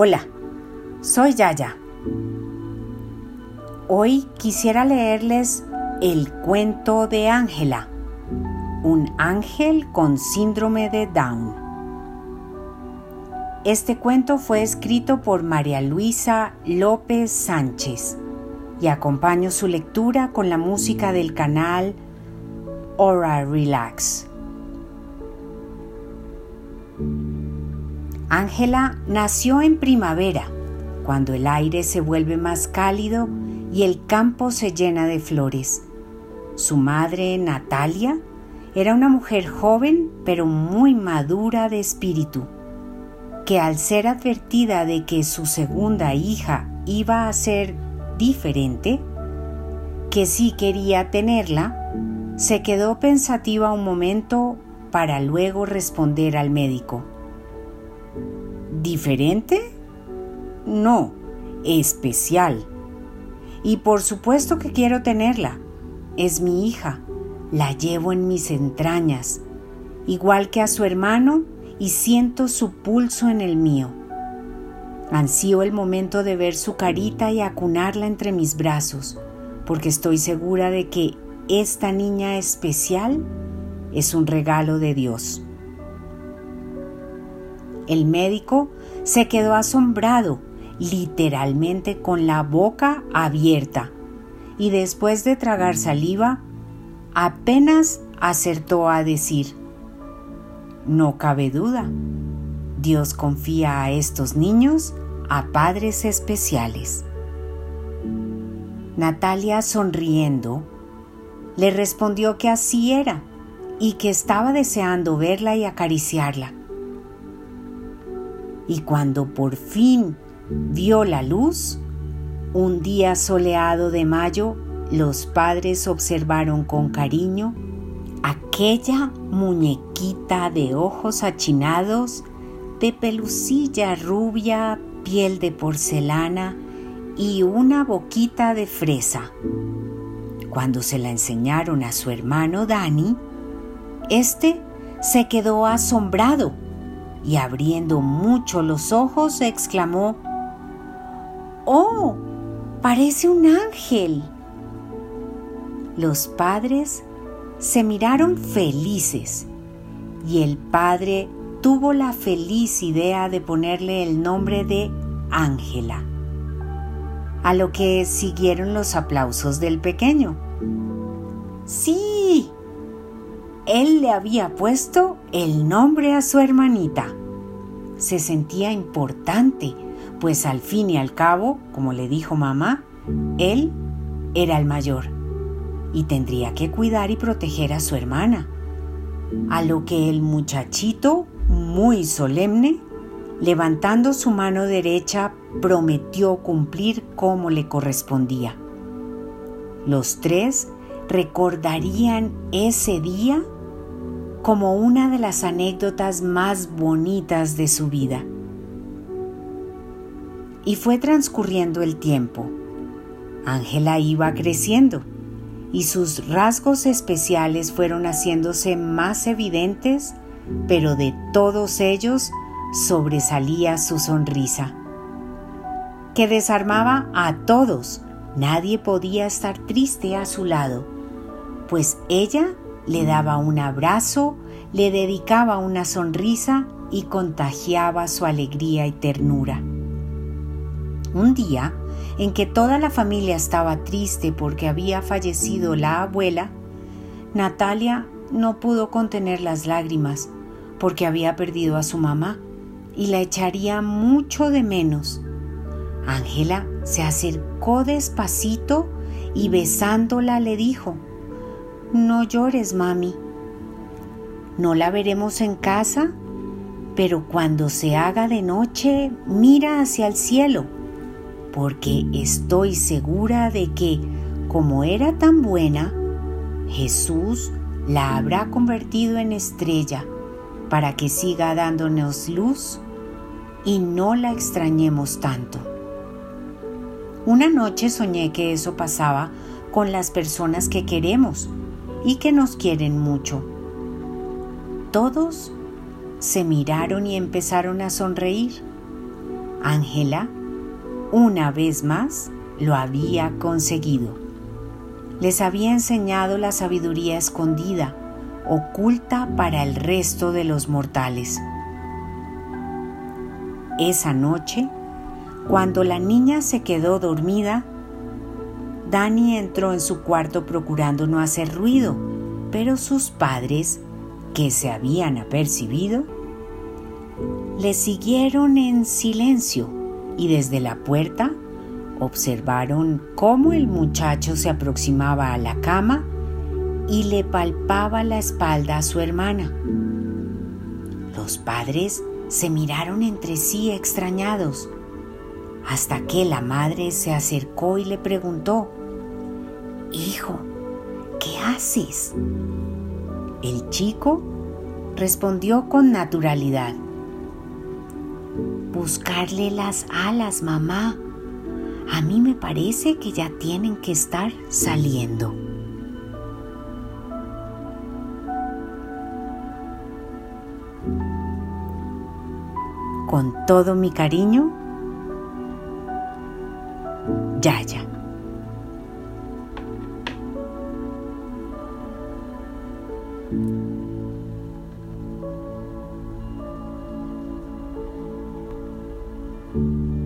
Hola, soy Yaya. Hoy quisiera leerles el cuento de Ángela, un ángel con síndrome de Down. Este cuento fue escrito por María Luisa López Sánchez y acompaño su lectura con la música del canal Aura Relax. Ángela nació en primavera, cuando el aire se vuelve más cálido y el campo se llena de flores. Su madre, Natalia, era una mujer joven pero muy madura de espíritu, que al ser advertida de que su segunda hija iba a ser diferente, que sí quería tenerla, se quedó pensativa un momento para luego responder al médico. ¿Diferente? No, especial. Y por supuesto que quiero tenerla. Es mi hija. La llevo en mis entrañas, igual que a su hermano, y siento su pulso en el mío. Ansío el momento de ver su carita y acunarla entre mis brazos, porque estoy segura de que esta niña especial es un regalo de Dios. El médico se quedó asombrado, literalmente con la boca abierta, y después de tragar saliva, apenas acertó a decir, no cabe duda, Dios confía a estos niños a padres especiales. Natalia, sonriendo, le respondió que así era y que estaba deseando verla y acariciarla y cuando por fin vio la luz, un día soleado de mayo, los padres observaron con cariño aquella muñequita de ojos achinados, de pelucilla rubia, piel de porcelana y una boquita de fresa. Cuando se la enseñaron a su hermano Dani, este se quedó asombrado y abriendo mucho los ojos exclamó, ¡Oh! Parece un ángel. Los padres se miraron felices y el padre tuvo la feliz idea de ponerle el nombre de Ángela, a lo que siguieron los aplausos del pequeño. Sí, él le había puesto el nombre a su hermanita. Se sentía importante, pues al fin y al cabo, como le dijo mamá, él era el mayor y tendría que cuidar y proteger a su hermana. A lo que el muchachito, muy solemne, levantando su mano derecha, prometió cumplir como le correspondía. Los tres recordarían ese día como una de las anécdotas más bonitas de su vida. Y fue transcurriendo el tiempo. Ángela iba creciendo y sus rasgos especiales fueron haciéndose más evidentes, pero de todos ellos sobresalía su sonrisa, que desarmaba a todos. Nadie podía estar triste a su lado, pues ella le daba un abrazo, le dedicaba una sonrisa y contagiaba su alegría y ternura. Un día, en que toda la familia estaba triste porque había fallecido la abuela, Natalia no pudo contener las lágrimas porque había perdido a su mamá y la echaría mucho de menos. Ángela se acercó despacito y besándola le dijo, no llores, mami. No la veremos en casa, pero cuando se haga de noche, mira hacia el cielo, porque estoy segura de que, como era tan buena, Jesús la habrá convertido en estrella para que siga dándonos luz y no la extrañemos tanto. Una noche soñé que eso pasaba con las personas que queremos y que nos quieren mucho. Todos se miraron y empezaron a sonreír. Ángela, una vez más, lo había conseguido. Les había enseñado la sabiduría escondida, oculta para el resto de los mortales. Esa noche, cuando la niña se quedó dormida, Dani entró en su cuarto procurando no hacer ruido, pero sus padres, que se habían apercibido, le siguieron en silencio y desde la puerta observaron cómo el muchacho se aproximaba a la cama y le palpaba la espalda a su hermana. Los padres se miraron entre sí extrañados, hasta que la madre se acercó y le preguntó, Hijo, ¿qué haces? El chico respondió con naturalidad, Buscarle las alas, mamá. A mí me parece que ya tienen que estar saliendo. Con todo mi cariño, Yaya. thank you